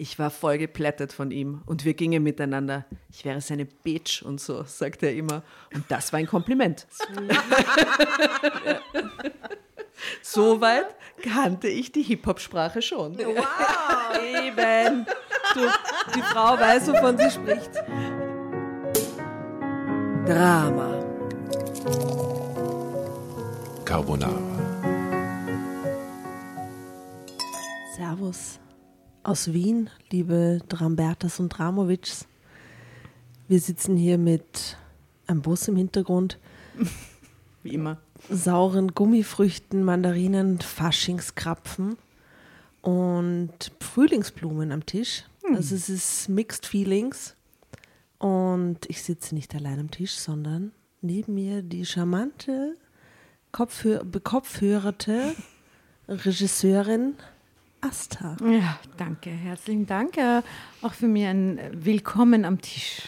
Ich war voll geplättet von ihm und wir gingen miteinander. Ich wäre seine Bitch und so, sagt er immer. Und das war ein Kompliment. Soweit kannte ich die Hip-Hop-Sprache schon. Wow! Eben. Du, die Frau weiß, wovon sie spricht. Drama. Carbonara. Servus aus Wien, liebe Drambertas und Dramovics. Wir sitzen hier mit einem Bus im Hintergrund, Wie immer. sauren Gummifrüchten, Mandarinen, Faschingskrapfen und Frühlingsblumen am Tisch. Also es ist Mixed Feelings. Und ich sitze nicht allein am Tisch, sondern neben mir die charmante, Kopfhör bekopfhörerte Regisseurin Asta. Ja, danke, herzlichen Dank. Äh, Auch für mich ein Willkommen am Tisch.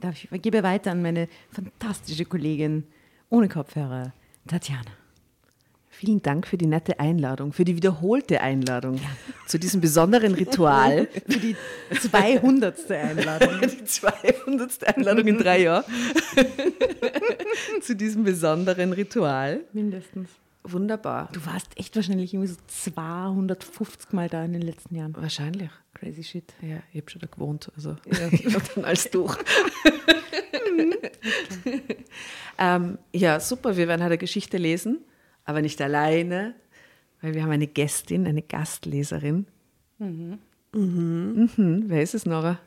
Darf ich gebe weiter an meine fantastische Kollegin ohne Kopfhörer, Tatjana. Vielen Dank für die nette Einladung, für die wiederholte Einladung zu diesem besonderen Ritual. Für die 200. Einladung. die 200. Einladung in drei Jahren. zu diesem besonderen Ritual. Mindestens. Wunderbar. Du warst echt wahrscheinlich irgendwie so 250 Mal da in den letzten Jahren. Wahrscheinlich. Crazy shit. Ja, ich habe schon da gewohnt. Also ich hab dann alles durch. ähm, ja, super. Wir werden heute eine Geschichte lesen, aber nicht alleine, weil wir haben eine Gästin, eine Gastleserin. Mhm. Mhm. Wer ist es, Nora?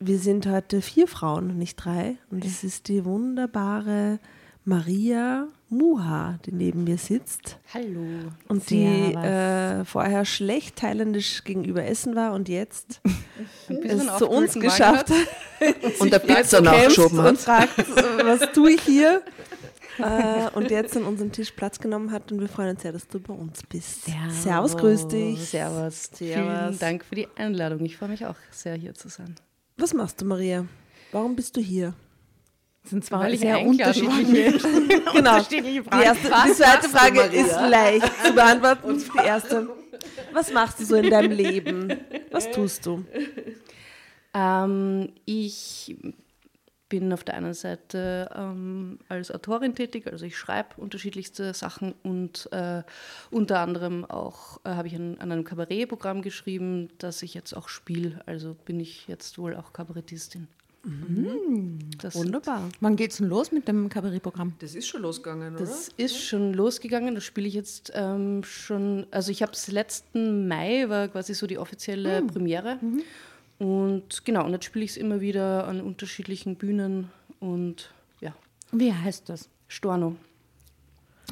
Wir sind heute vier Frauen, nicht drei. Und es ist die wunderbare Maria Muha, die neben mir sitzt. Hallo. Und die äh, vorher schlecht thailändisch gegenüber Essen war und jetzt es zu uns geschafft hat. Und der Pizza nachgeschoben und hat. fragt, äh, was tue ich hier? äh, und jetzt an unserem Tisch Platz genommen hat und wir freuen uns sehr, dass du bei uns bist. Servus. Servus, grüß dich. Servus. Vielen Servus. Dank für die Einladung. Ich freue mich auch sehr, hier zu sein. Was machst du, Maria? Warum bist du hier? Das sind zwei Weil sehr unterschiedliche, Genau. unterschiedliche Die, Fragen. erste, die zweite Frage ist leicht zu beantworten. Die erste. Was machst du so in deinem Leben? Was tust du? Ähm, ich bin auf der einen Seite ähm, als Autorin tätig, also ich schreibe unterschiedlichste Sachen und äh, unter anderem auch äh, habe ich an, an einem Kabarettprogramm geschrieben, das ich jetzt auch spiele. Also bin ich jetzt wohl auch Kabarettistin. Das sind- Wunderbar. Wann geht's denn los mit dem Kabarettprogramm? Das ist schon losgegangen, oder? Das ist schon losgegangen, das spiele ich jetzt ähm, schon, also ich habe es letzten Mai, war quasi so die offizielle Premiere. Und genau, und jetzt spiele ich es immer wieder an unterschiedlichen Bühnen und ja, Wie heißt das? Storno.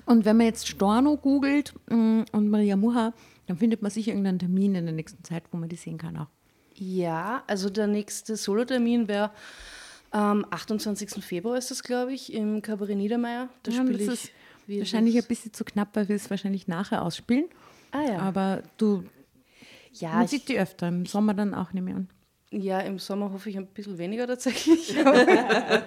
Und wenn man jetzt Storno googelt mm, und Maria Muha, dann findet man sicher irgendeinen Termin in der nächsten Zeit, wo man die sehen kann auch. Ja, also der nächste Solotermin wäre am 28. Februar ist das, glaube ich, im Kabarett Niedermeyer. Da Ja, spiele ich Wahrscheinlich ein bisschen zu knapp, weil wir es wahrscheinlich nachher ausspielen. Ah ja. Aber du, ja, man sieht die öfter, im Sommer dann auch, nehme ich an. Ja, im Sommer hoffe ich ein bisschen weniger tatsächlich. ähm,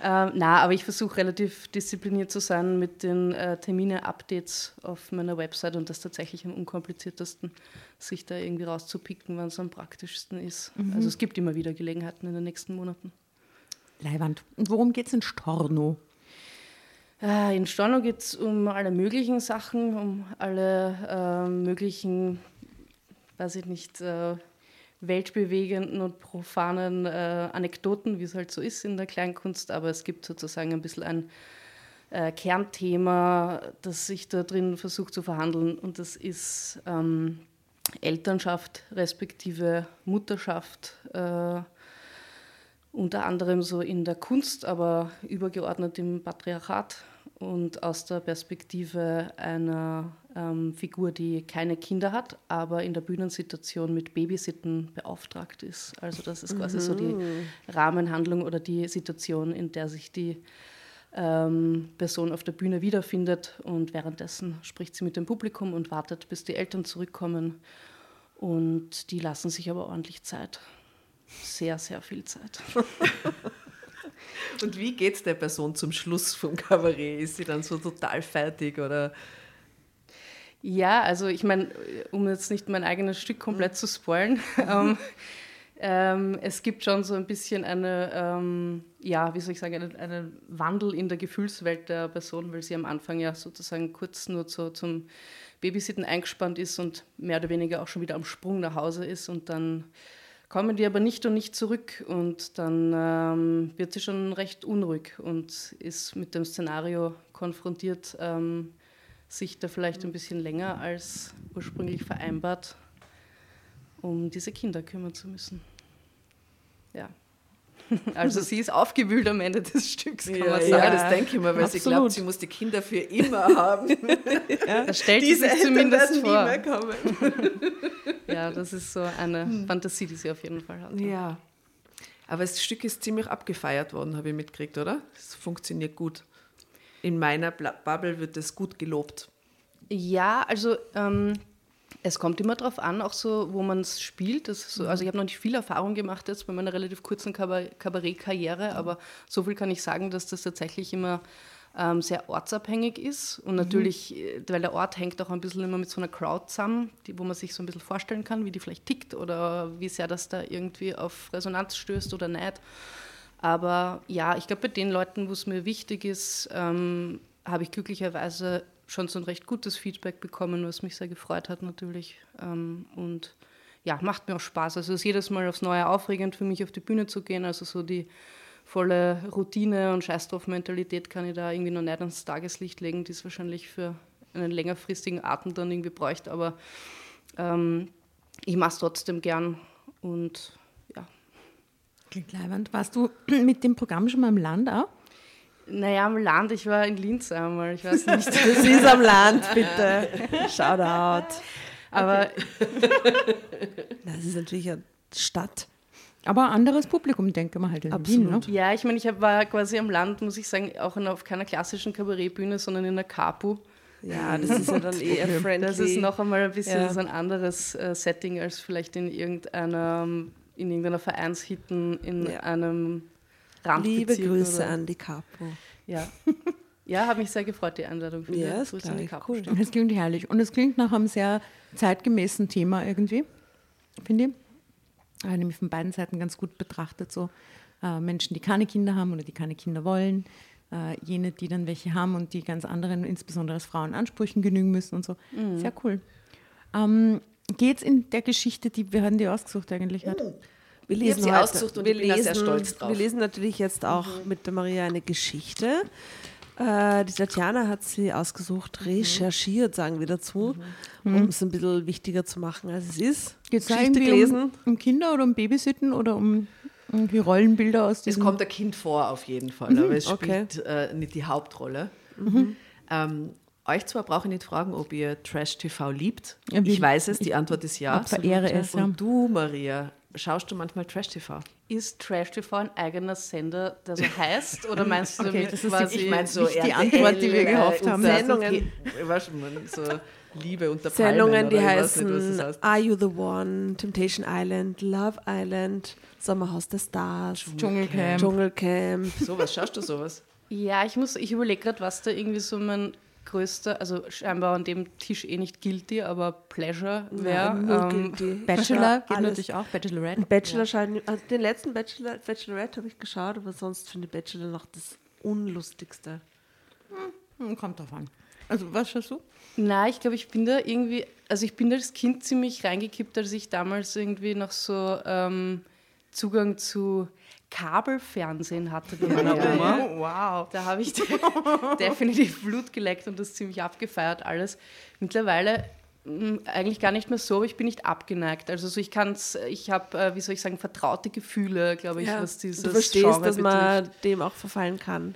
na, aber ich versuche relativ diszipliniert zu sein mit den äh, Termine-Updates auf meiner Website und das tatsächlich am unkompliziertesten, sich da irgendwie rauszupicken, wann es am praktischsten ist. Also es gibt immer wieder Gelegenheiten in den nächsten Monaten. Leiwand. Und worum geht es in Storno? Äh, in Storno geht es um alle möglichen Sachen, um alle äh, möglichen, weiß ich nicht, äh, weltbewegenden und profanen äh, Anekdoten, wie es halt so ist in der Kleinkunst, aber es gibt sozusagen ein bisschen ein äh, Kernthema, das sich da drin versucht zu verhandeln und das ist ähm, Elternschaft respektive Mutterschaft. Äh, unter anderem so in der Kunst, aber übergeordnet im Patriarchat und aus der Perspektive einer ähm, Figur, die keine Kinder hat, aber in der Bühnensituation mit Babysitten beauftragt ist. Also das ist quasi so die Rahmenhandlung oder die Situation, in der sich die ähm, Person auf der Bühne wiederfindet und währenddessen spricht sie mit dem Publikum und wartet, bis die Eltern zurückkommen und die lassen sich aber ordentlich Zeit. Sehr, sehr viel Zeit. Und wie geht es der Person zum Schluss vom Kabarett? Ist sie dann so total fertig oder? Ja, also ich meine, um jetzt nicht mein eigenes Stück komplett mhm. zu spoilen, ähm, ähm, es gibt schon so ein bisschen eine, ähm, ja, wie soll ich sagen, einen, einen, Wandel in der Gefühlswelt der Person, weil sie am Anfang ja sozusagen kurz nur so zum Babysitten eingespannt ist und mehr oder weniger auch schon wieder am Sprung nach Hause ist und dann kommen die aber nicht und nicht zurück und dann ähm, wird sie schon recht unruhig und ist mit dem Szenario konfrontiert, ähm, sich da vielleicht ein bisschen länger als ursprünglich vereinbart um diese Kinder kümmern zu müssen. Ja. Also sie ist aufgewühlt am Ende des Stücks, kann ja, man sagen. Ja, das denke ich mir, weil Absolut. sie glaubt, sie muss die Kinder für immer haben. ja, das stellt Diese sie sich zumindest vor. Ja, das ist so eine hm. Fantasie, die sie auf jeden Fall hat. Ja. Aber das Stück ist ziemlich abgefeiert worden, habe ich mitgekriegt, oder? Es funktioniert gut. In meiner Bubble wird es gut gelobt. Ja, also ähm, es kommt immer darauf an, auch so, wo man es spielt. So, also ich habe noch nicht viel Erfahrung gemacht jetzt bei meiner relativ kurzen Kabarettkarriere, aber so viel kann ich sagen, dass das tatsächlich immer ähm, sehr ortsabhängig ist. Und mhm. natürlich, mhm. weil der Ort hängt auch ein bisschen immer mit so einer Crowd zusammen, die, wo man sich so ein bisschen vorstellen kann, wie die vielleicht tickt oder wie sehr das da irgendwie auf Resonanz stößt oder nicht. Aber ja, ich glaube, bei den Leuten, wo es mir wichtig ist, ähm, habe ich glücklicherweise schon so ein recht gutes Feedback bekommen, was mich sehr gefreut hat natürlich. Ähm, und ja, macht mir auch Spaß. Also es ist jedes Mal aufs Neue aufregend für mich, auf die Bühne zu gehen. Also so die volle Routine und Scheißdrauf-Mentalität kann ich da irgendwie noch nicht ans Tageslicht legen, die es wahrscheinlich für einen längerfristigen Atem dann irgendwie bräuchte. Aber ähm, ich mache es trotzdem gern und. Klingt leibend. Warst du mit dem Programm schon mal im Land auch? Naja, am Land, ich war in Linz einmal, ich weiß nicht. das ist am Land, bitte. Shoutout. Aber das ist natürlich eine Stadt. Aber anderes Publikum, denke mal halt in Absolut. Wien, ne? Ja, ich meine, ich war quasi am Land, muss ich sagen, auch auf keiner klassischen Kabarettbühne, sondern in der Capu. Ja, das ist ja dann eher friendly. Das ist noch einmal ein bisschen ja. so ein anderes äh, Setting als vielleicht in irgendeiner, in irgendeiner Vereinshitten in ja. einem Liebe Grüße oder? an die Capo. Ja. Ja, habe mich sehr gefreut, die Einladung. Ja, Grüße an die Capo. Cool. Das klingt herrlich. Und es klingt nach einem sehr zeitgemäßen Thema irgendwie, finde ich. Aber nämlich von beiden Seiten ganz gut betrachtet, so äh, Menschen, die keine Kinder haben oder die keine Kinder wollen, äh, jene, die dann welche haben und die ganz anderen, insbesondere als Frauen, Ansprüchen genügen müssen und so. Mhm. Sehr cool. Ähm, Geht es in der Geschichte, die wir haben die ausgesucht eigentlich hat? Mhm. Wir lesen sie ausgesucht und wir lesen, sehr stolz drauf. Wir lesen natürlich jetzt auch mhm. mit der Maria eine Geschichte. Äh, die Tatjana hat sie ausgesucht, mhm. recherchiert, sagen wir dazu, mhm. um es ein bisschen wichtiger zu machen, als es ist. Geht es gelesen. Um, um Kinder oder um Babysitten oder um irgendwie Rollenbilder aus diesem... Es kommt ein Kind vor auf jeden Fall, mhm. aber es okay. spielt äh, nicht die Hauptrolle. Mhm. Ähm, euch zwar brauche ich nicht fragen, ob ihr Trash-TV liebt. Ja, ich weiß es, die Antwort ist ja. Ich verehre es. Und du, Maria, Schaust du manchmal Trash-TV? Ist Trash-TV ein eigener Sender, der so heißt? Oder meinst du okay, damit das ist quasi ich mein, so die Antwort, die wir gehofft haben? Sendungen, weißt du, so Liebe unter Sendungen, die heißen. Are You the One, Temptation Island, Love Island, Sommerhaus der Stars, Dschungelcamp. Dschungelcamp. Sowas, schaust du sowas? Ja, ich ich überlege gerade, was da irgendwie so mein größter, also scheinbar an dem Tisch eh nicht guilty, aber Pleasure wäre. Ja, ähm, Bachelor geht natürlich auch, Bachelorette. Bachelor ja. scheint, also den letzten Bachelor, Bachelorette habe ich geschaut, aber sonst finde ich Bachelor noch das Unlustigste. Hm, kommt drauf an. Also was schaust du? Nein, ich glaube, ich bin da irgendwie, also ich bin da als Kind ziemlich reingekippt, als ich damals irgendwie noch so ähm, Zugang zu Kabelfernsehen hatte bei meiner Oma. Wow. Da habe ich definitiv Blut geleckt und das ziemlich abgefeiert alles. Mittlerweile hm, eigentlich gar nicht mehr so, aber ich bin nicht abgeneigt. Also so ich kann ich habe, äh, wie soll ich sagen, vertraute Gefühle, glaube ich, ja, was dieses Du verstehst, Genre dass man dem auch verfallen kann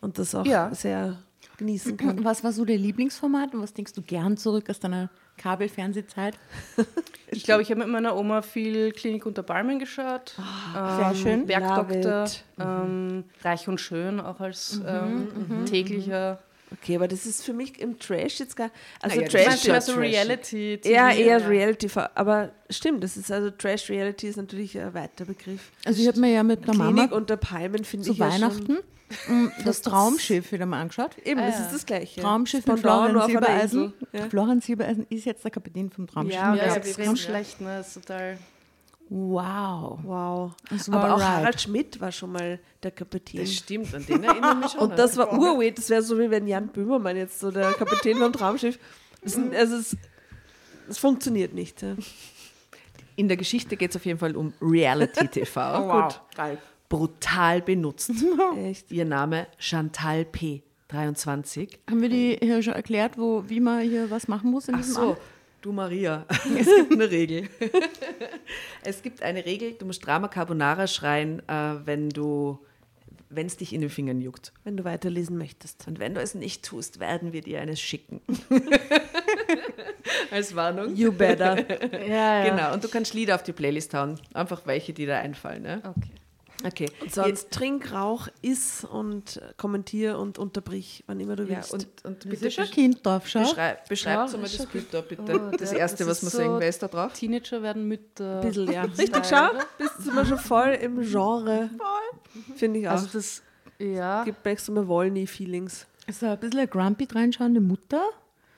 und das auch ja. sehr genießen kann. Was war so der Lieblingsformat und was denkst du gern zurück aus deiner Kabelfernsehzeit? ich glaube, ich habe mit meiner Oma viel Klinik unter Palmen geschaut. Oh, ähm, sehr schön. Bergdoktor, ähm, Reich und Schön auch als mhm, ähm, mhm, täglicher Okay, aber das ist für mich im Trash jetzt gar. Also naja, Trash ist so Reality. Ja, eher ja. Reality. Aber stimmt, das ist also Trash Reality ist natürlich ein weiter Begriff. Also ich habe mir ja mit der Klinik Mama unter Palmen finde ich Weihnachten ja das Traumschiff wieder mal angeschaut. Eben, ah, das ist das Gleiche. Traumschiff mit Florian Silbereisen. Ja. Florian Silbereisen ist jetzt der Kapitän vom Traumschiff. Ja, ja, ja das ist ganz schlecht, ne? Das ist total. Wow. Wow. Aber auch right. Harald Schmidt war schon mal der Kapitän. Das stimmt, an den erinnere ich mich schon. Und das war urweird. Das wäre so, wie wenn Jan Böhmermann jetzt so der Kapitän vom Traumschiff. Das, also es, es funktioniert nicht. Ja. In der Geschichte geht es auf jeden Fall um Reality TV. oh, wow. Geil. Brutal benutzt. Echt? Ihr Name Chantal P. 23. Haben wir die hier schon erklärt, wo, wie man hier was machen muss? In Ach so, Amt? Du Maria, es gibt eine Regel. es gibt eine Regel, du musst Drama Carbonara schreien, äh, wenn du wenn es dich in den Fingern juckt. Wenn du weiterlesen möchtest. Und wenn du es nicht tust, werden wir dir eines schicken. Als Warnung. You better. ja, ja. Genau, und du kannst Lieder auf die Playlist hauen. Einfach welche, die da einfallen. Ne? Okay. Okay. Und sonst Jetzt, trink, rauch, iss und kommentier und unterbrich, wann immer du willst. Ja, und, und bitte schon Kind drauf, schau. Beschreib, beschreib ja, mal das Bild da, bitte. Oh, das der, erste, das was wir so sehen, wer ist da drauf? Teenager werden mit. Äh, Bisschen, ja. Richtig, schau. Bist du mal schon voll im Genre. Voll. Finde ich also auch. Also das, ja. Gibt mir extra mal Wollny-Feelings. So ein bisschen eine grumpy reinschauende Mutter.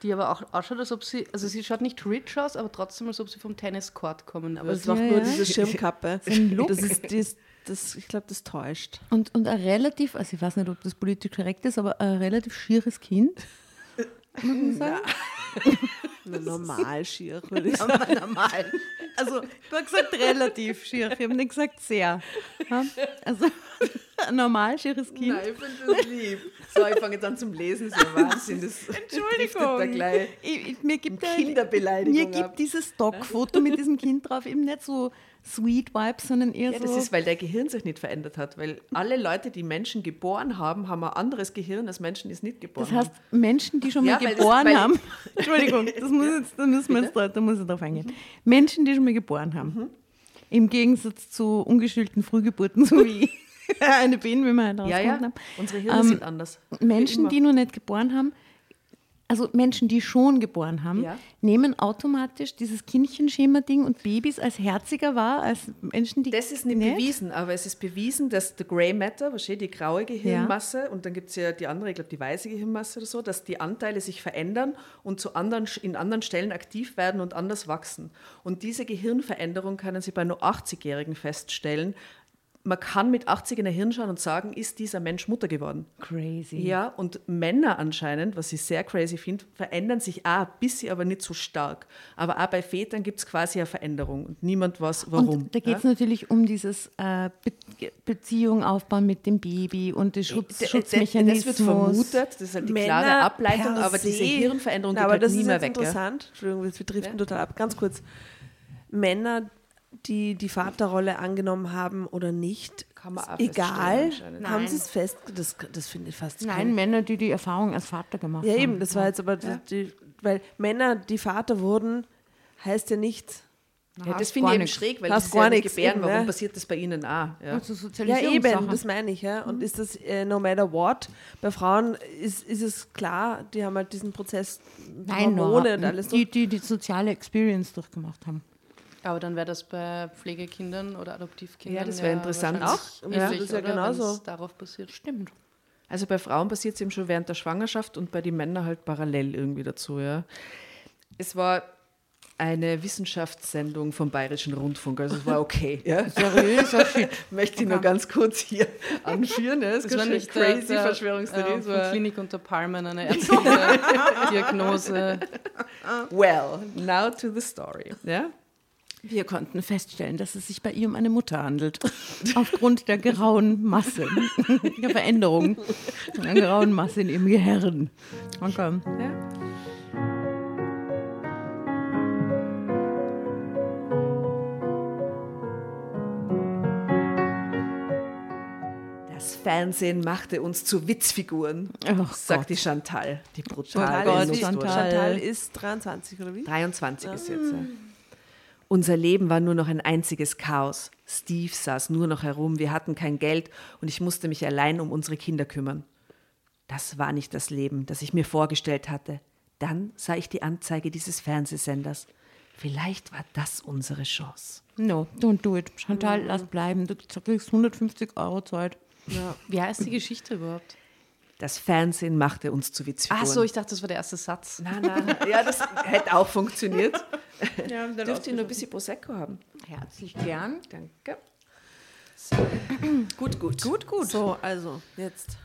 Die aber auch ausschaut, als ob sie, also sie schaut nicht rich aus, aber trotzdem, als ob sie vom Tenniscourt kommen Aber es macht ja, nur ja. diese Schirmkappe. Das ist, das, das, ich glaube, das täuscht. Und, und ein relativ, also ich weiß nicht, ob das politisch korrekt ist, aber ein relativ schieres Kind. Muss man sagen. Ja. normal schier, würde ich sagen. Normal. Also, ich habe gesagt relativ schier, ich habe nicht gesagt sehr. Also, ein normal schieres Kind. Nein, ich finde das lieb. So, ich fange jetzt an zum Lesen, so Wahnsinn. Das Entschuldigung. Da gleich ich, ich, mir gibt Kinderbeleidigung Mir gibt ab. dieses Stockfoto mit diesem Kind drauf eben nicht so Sweet Vibes, sondern eher ja, so. Das ist, weil der Gehirn sich nicht verändert hat. Weil alle Leute, die Menschen geboren haben, haben ein anderes Gehirn als Menschen, die es nicht geboren haben. Das heißt. Menschen, die schon ja, mal geboren das, haben. Entschuldigung, das muss jetzt, da müssen wir jetzt da, da muss ich drauf eingehen. Menschen, die schon mal geboren haben. Mhm. Im Gegensatz zu ungeschulten Frühgeburten, so wie eine Biene, wie wir halt ja, ja. haben. Unsere Hirne ähm, sind anders. Menschen, die noch nicht geboren haben, also Menschen, die schon geboren haben, ja. nehmen automatisch dieses Kindchenschema-Ding und Babys als herziger wahr als Menschen, die. Das ist nicht, nicht, bewiesen, aber es ist bewiesen, dass the Grey Matter, wahrscheinlich die graue Gehirnmasse, ja. und dann gibt es ja die andere, ich glaube die weiße Gehirnmasse oder so, dass die Anteile sich verändern und zu anderen, in anderen Stellen aktiv werden und anders wachsen. Und diese Gehirnveränderung können Sie bei nur 80-Jährigen feststellen, man kann mit 80 in der Hirn schauen und sagen, ist dieser Mensch Mutter geworden? Crazy. Ja, und Männer anscheinend, was ich sehr crazy finde, verändern sich auch ein bisschen, aber nicht so stark. Aber auch bei Vätern gibt es quasi eine Veränderung und niemand weiß, warum. Und da geht es ja? natürlich um dieses äh, Be Beziehung aufbauen mit dem Baby und den Schutz, äh, Schutzmechanismus. Das wird vermutet, das ist halt die Männer klare Ableitung, aber diese Hirnveränderung geht halt nie mehr weg. Das ist interessant, ja? Entschuldigung, wir driften ja? total ab. Ganz kurz. Männer, die die Vaterrolle angenommen haben oder nicht, Kann man auch egal, haben sie es fest, das, das finde ich fast Nein, Männer, die die Erfahrung als Vater gemacht ja, haben. Ja eben, das war jetzt aber, ja. die, weil Männer, die Vater wurden, heißt ja nichts, ja, das finde ich eben schräg, weil das gar ja nichts gebären. Warum ja. passiert das bei Ihnen auch? Ja, also ja eben, das meine ich. Ja. Und mhm. ist das äh, no matter what? Bei Frauen ist, ist es klar, die haben halt diesen Prozess Nein, Hormone no. und alles. Die, die die soziale Experience durchgemacht haben. Aber dann wäre das bei Pflegekindern oder Adoptivkindern. Ja, das wäre ja interessant auch. Ja, das ist ja genauso. darauf passiert. Stimmt. Also bei Frauen passiert es eben schon während der Schwangerschaft und bei den Männern halt parallel irgendwie dazu. Ja. Es war eine Wissenschaftssendung vom Bayerischen Rundfunk, also es war okay. Ja. Seriös, Möchte ich nur ganz kurz hier anführen. Ja. Das, das war nicht crazy der, Verschwörungstheorie. Äh, von Klinik unter Palmen, eine ärztliche Diagnose. Well, now to the story. Ja. Wir konnten feststellen, dass es sich bei ihr um eine Mutter handelt. Aufgrund der grauen Masse, der Veränderung der grauen Masse in ihrem Gehirn. Okay. Ja. Das Fernsehen machte uns zu Witzfiguren, oh sagt Gott. die Chantal, die brutale oh Gott, Chantal. Chantal ist 23 oder wie? 23 ja. ist jetzt. Ja. Unser Leben war nur noch ein einziges Chaos. Steve saß nur noch herum, wir hatten kein Geld und ich musste mich allein um unsere Kinder kümmern. Das war nicht das Leben, das ich mir vorgestellt hatte. Dann sah ich die Anzeige dieses Fernsehsenders. Vielleicht war das unsere Chance. No, don't do it. Chantal, lass bleiben. Du kriegst 150 Euro Zeit. Ja. Wie heißt die Geschichte überhaupt? Das Fernsehen machte uns zu Witzfiguren. Ach so, ich dachte, das war der erste Satz. Nein, nein, ja, das hätte auch funktioniert. Ja, Dürft ihr nur ein bisschen Prosecco haben? Herzlich gern. Danke. So. gut, gut. Gut, gut. So, also, jetzt.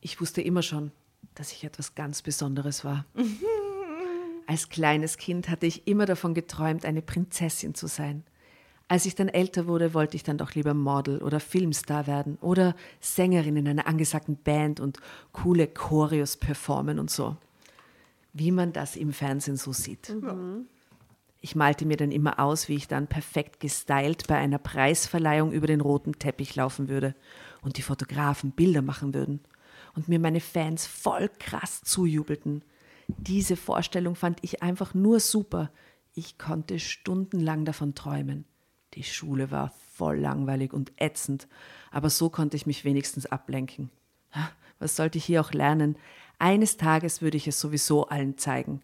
Ich wusste immer schon, dass ich etwas ganz Besonderes war. Als kleines Kind hatte ich immer davon geträumt, eine Prinzessin zu sein. Als ich dann älter wurde, wollte ich dann doch lieber Model oder Filmstar werden oder Sängerin in einer angesagten Band und coole Choreos performen und so. Wie man das im Fernsehen so sieht. Mhm. Ich malte mir dann immer aus, wie ich dann perfekt gestylt bei einer Preisverleihung über den roten Teppich laufen würde und die Fotografen Bilder machen würden und mir meine Fans voll krass zujubelten. Diese Vorstellung fand ich einfach nur super. Ich konnte stundenlang davon träumen. Die Schule war voll langweilig und ätzend, aber so konnte ich mich wenigstens ablenken. Was sollte ich hier auch lernen? Eines Tages würde ich es sowieso allen zeigen.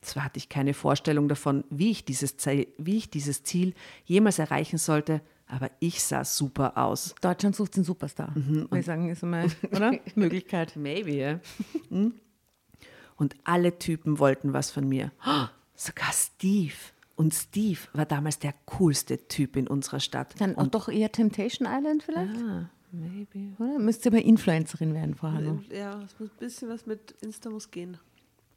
Zwar hatte ich keine Vorstellung davon, wie ich dieses, wie ich dieses Ziel jemals erreichen sollte, aber ich sah super aus. Deutschland sucht den Superstar. Mhm. Ich sagen, ist immer, oder? Möglichkeit. Maybe, ja. Mhm. Und alle Typen wollten was von mir. sogar Steve. Und Steve war damals der coolste Typ in unserer Stadt. Dann und doch eher Temptation Island vielleicht? Ah, maybe. Oder? Müsste aber Influencerin werden vorher. Ja, es muss ein bisschen was mit Insta muss gehen.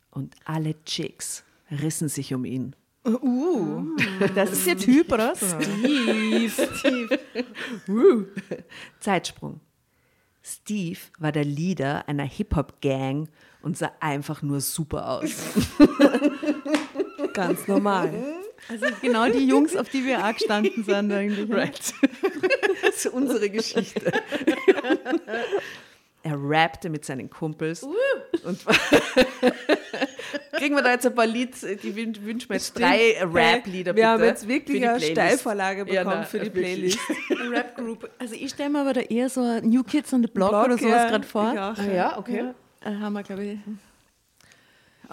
Und alle Chicks rissen sich um ihn. Uh, das ist der Typ, oder? Steve. Steve. uh. Zeitsprung. Steve war der Leader einer Hip-Hop-Gang und sah einfach nur super aus. Ganz normal. Also genau die Jungs, auf die wir auch gestanden sind eigentlich. Right. Das ist unsere Geschichte. Er rappte mit seinen Kumpels. Uh. Und kriegen wir da jetzt ein paar Lieds, die wünschen wir jetzt drei Rap-Lieder Wir haben jetzt wirklich eine Steilvorlage bekommen ja, na, für die Playlist. Rap-Group. Also ich stelle mir aber da eher so New Kids on the Block, Block oder sowas ja, gerade vor. Ah, ja, okay. Ja, äh, haben wir, glaube ich.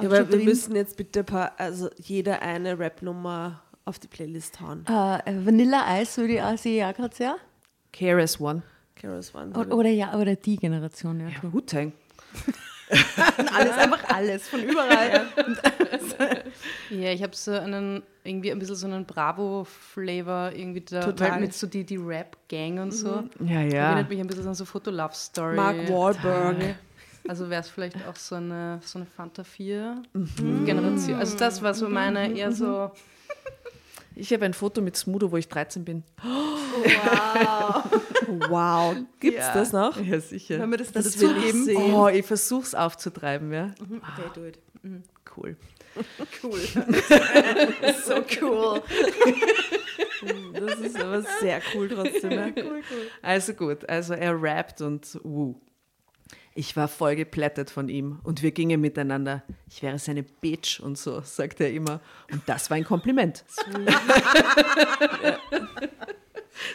Ja, aber wir müssen jetzt bitte ein paar, also jeder eine Rap-Nummer auf die Playlist hauen. Uh, Vanilla Ice würde ich auch, sehe ich auch gerade sehr. KRS One. KRS One. Oder, oder, ja, oder die Generation, ja. ja Wu-Tang. alles, einfach alles, von überall. ja, ich habe so einen, irgendwie ein bisschen so einen Bravo-Flavor irgendwie da, Total. Halt mit so die, die Rap-Gang und so. Mhm. Ja, ja. Erinnert mich ein bisschen an so Foto-Love-Story. Mark Wahlberg. Also wäre es vielleicht auch so eine, so eine Fanta 4 mhm. Generation. Also das war so meine eher so. Ich habe ein Foto mit Smudo, wo ich 13 bin. wow. wow. Gibt es ja. das noch? Ja, sicher. Können wir das, das dazu geben? Oh, ich versuche es aufzutreiben, ja. Mhm. Okay, do it. Mhm. Cool. cool. so cool. das ist aber sehr cool trotzdem. Ja. Cool, cool. Also gut, also er rappt und wuh. Ich war voll geplättet von ihm und wir gingen miteinander. Ich wäre seine Bitch und so, sagt er immer. Und das war ein Kompliment. ja.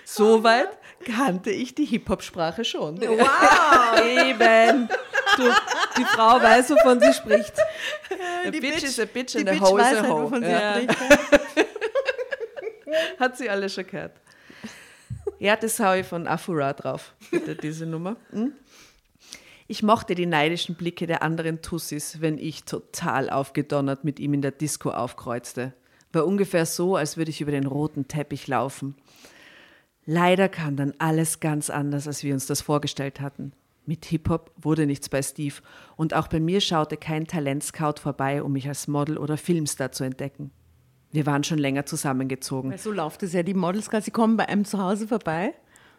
Soweit kannte ich die Hip-Hop-Sprache schon. Wow! Eben. Du, die Frau weiß, wovon sie spricht. a bitch, bitch, is a bitch and a hoe is a halt, hoe. Ja. Hat sie alle schon gehört. Ja, das haue ich von Afura drauf, bitte, diese Nummer. Hm? Ich mochte die neidischen Blicke der anderen Tussis, wenn ich total aufgedonnert mit ihm in der Disco aufkreuzte. War ungefähr so, als würde ich über den roten Teppich laufen. Leider kam dann alles ganz anders, als wir uns das vorgestellt hatten. Mit Hip-Hop wurde nichts bei Steve und auch bei mir schaute kein Talentscout vorbei, um mich als Model oder Filmstar zu entdecken. Wir waren schon länger zusammengezogen. Weil so läuft es ja, die Models quasi kommen bei einem zu Hause vorbei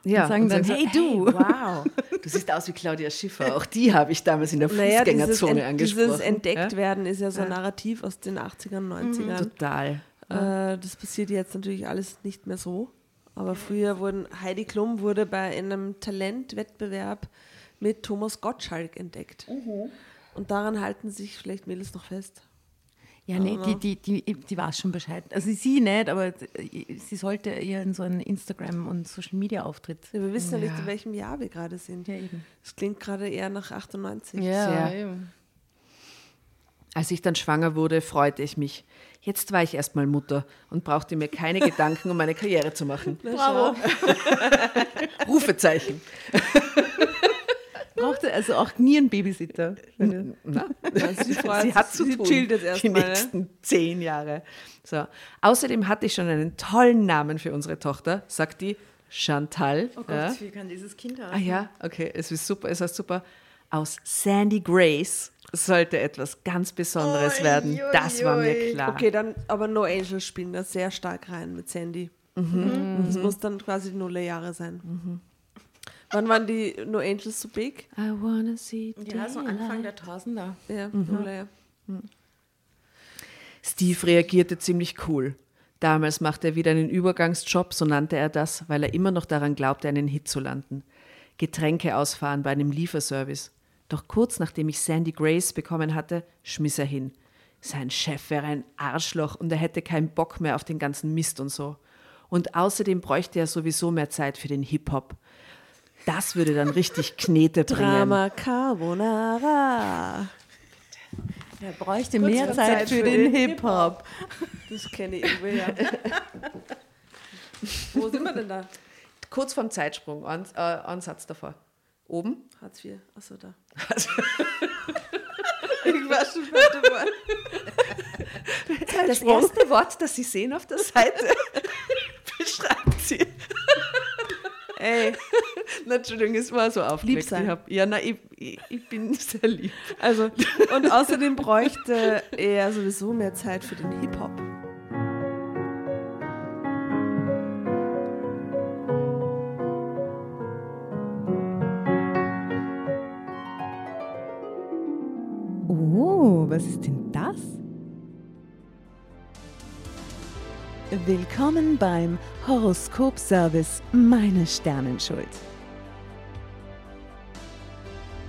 ja, und sagen und dann, hey du, hey, wow, du siehst aus wie Claudia Schiffer. Auch die habe ich damals in der Fußgängerzone dieses angesprochen. Dieses Entdecktwerden ja? ist ja so ein Narrativ aus den 80ern, 90ern. Mhm. Total. Äh, das passiert jetzt natürlich alles nicht mehr so. Aber früher wurden, Heidi Klum wurde bei einem Talentwettbewerb mit Thomas Gottschalk entdeckt. Mhm. Und daran halten sich vielleicht Mädels noch fest. Ja, nee, die, die, die, die weiß schon Bescheid. Also sie nicht, aber sie sollte eher in so einen Instagram- und Social-Media-Auftritt. Ja, wir wissen ja nicht, in welchem Jahr wir gerade sind. Ja, eben. Das klingt gerade eher nach 98. Ja, eben. Als ich dann schwanger wurde, freute ich mich. Jetzt war ich erstmal Mutter und brauchte mir keine Gedanken, um meine Karriere zu machen. Bravo. Rufezeichen. Brauchte also auch nie einen Babysitter. Na, also sie, sie hat zu tun chillt jetzt erst die mal, nächsten ne? zehn Jahre. So. Außerdem hatte ich schon einen tollen Namen für unsere Tochter, sagt die Chantal. Oh Gott, ja. wie kann dieses Kind haben? Ah ja, okay, es ist super, es heißt super. Aus Sandy Grace sollte etwas ganz Besonderes oi, werden. Oi, das war mir klar. Okay, dann aber No Angels spielen da sehr stark rein mit Sandy. Mhm. Das muss dann quasi nulle Jahre sein. Mhm. Wann waren die No Angels so big? I wanna see Ja, so Anfang der Tausender. Ja, mhm. nulle, ja. Mhm. Steve reagierte ziemlich cool. Damals machte er wieder einen Übergangsjob, so nannte er das, weil er immer noch daran glaubte, einen Hit zu landen. Getränke ausfahren bei einem Lieferservice. Doch kurz nachdem ich Sandy Grace bekommen hatte, schmiss er hin. Sein Chef wäre ein Arschloch und er hätte keinen Bock mehr auf den ganzen Mist und so. Und außerdem bräuchte er sowieso mehr Zeit für den Hip-Hop. Das würde dann richtig Knete bringen. Drama Carbonara. Er bräuchte Kurz mehr Zeit, Zeit, für, den, den Hip-Hop. Das kenne ich irgendwie, ja. Wo sind wir denn da? Kurz vorm Zeitsprung, ein, äh, ein Satz davor. Oben? Hartz IV. Achso, da. Ich war schon dabei. Das erste Wort, das Sie sehen auf der Seite, beschreibt sie. Ey. Na, Entschuldigung, es war so aufgeregt. Lieb sein. Ich hab, ja, nein, ich, ich, bin sehr lieb. Also, und außerdem bräuchte er sowieso mehr Zeit für den Hip-Hop. was ist denn das? Willkommen beim Horoskop-Service Meine Sternenschuld.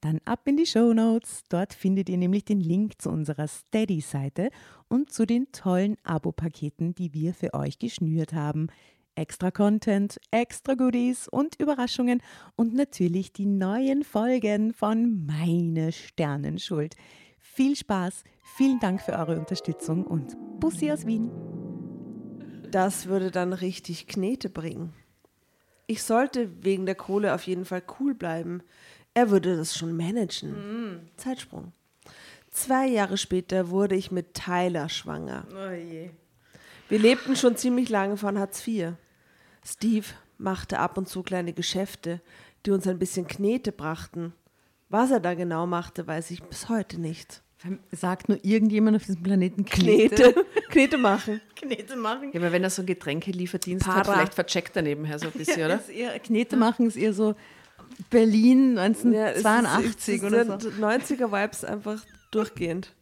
Dann ab in die Show Notes. Dort findet ihr nämlich den Link zu unserer Steady-Seite und zu den tollen Abo-Paketen, die wir für euch geschnürt haben. Extra Content, extra Goodies und Überraschungen und natürlich die neuen Folgen von Meine Sternenschuld. Viel Spaß, vielen Dank für eure Unterstützung und Bussi aus Wien. Das würde dann richtig Knete bringen. Ich sollte wegen der Kohle auf jeden Fall cool bleiben. Er würde das schon managen. Mhm. Zeitsprung. Zwei Jahre später wurde ich mit Tyler schwanger. Oh je. Wir lebten schon ziemlich lange von Hartz IV. Steve machte ab und zu kleine Geschäfte, die uns ein bisschen Knete brachten. Was er da genau machte, weiß ich bis heute nicht. Sagt nur irgendjemand auf diesem Planeten Knete? Knete, Knete machen. Knete machen. Ja, aber wenn er so einen Getränkelieferdienst Para. hat, vielleicht vercheckt er nebenher so ein bisschen, ja, oder? Eher, Knete machen ist eher so Berlin 1982 ja, oder so. 90er-Vibes einfach durchgehend.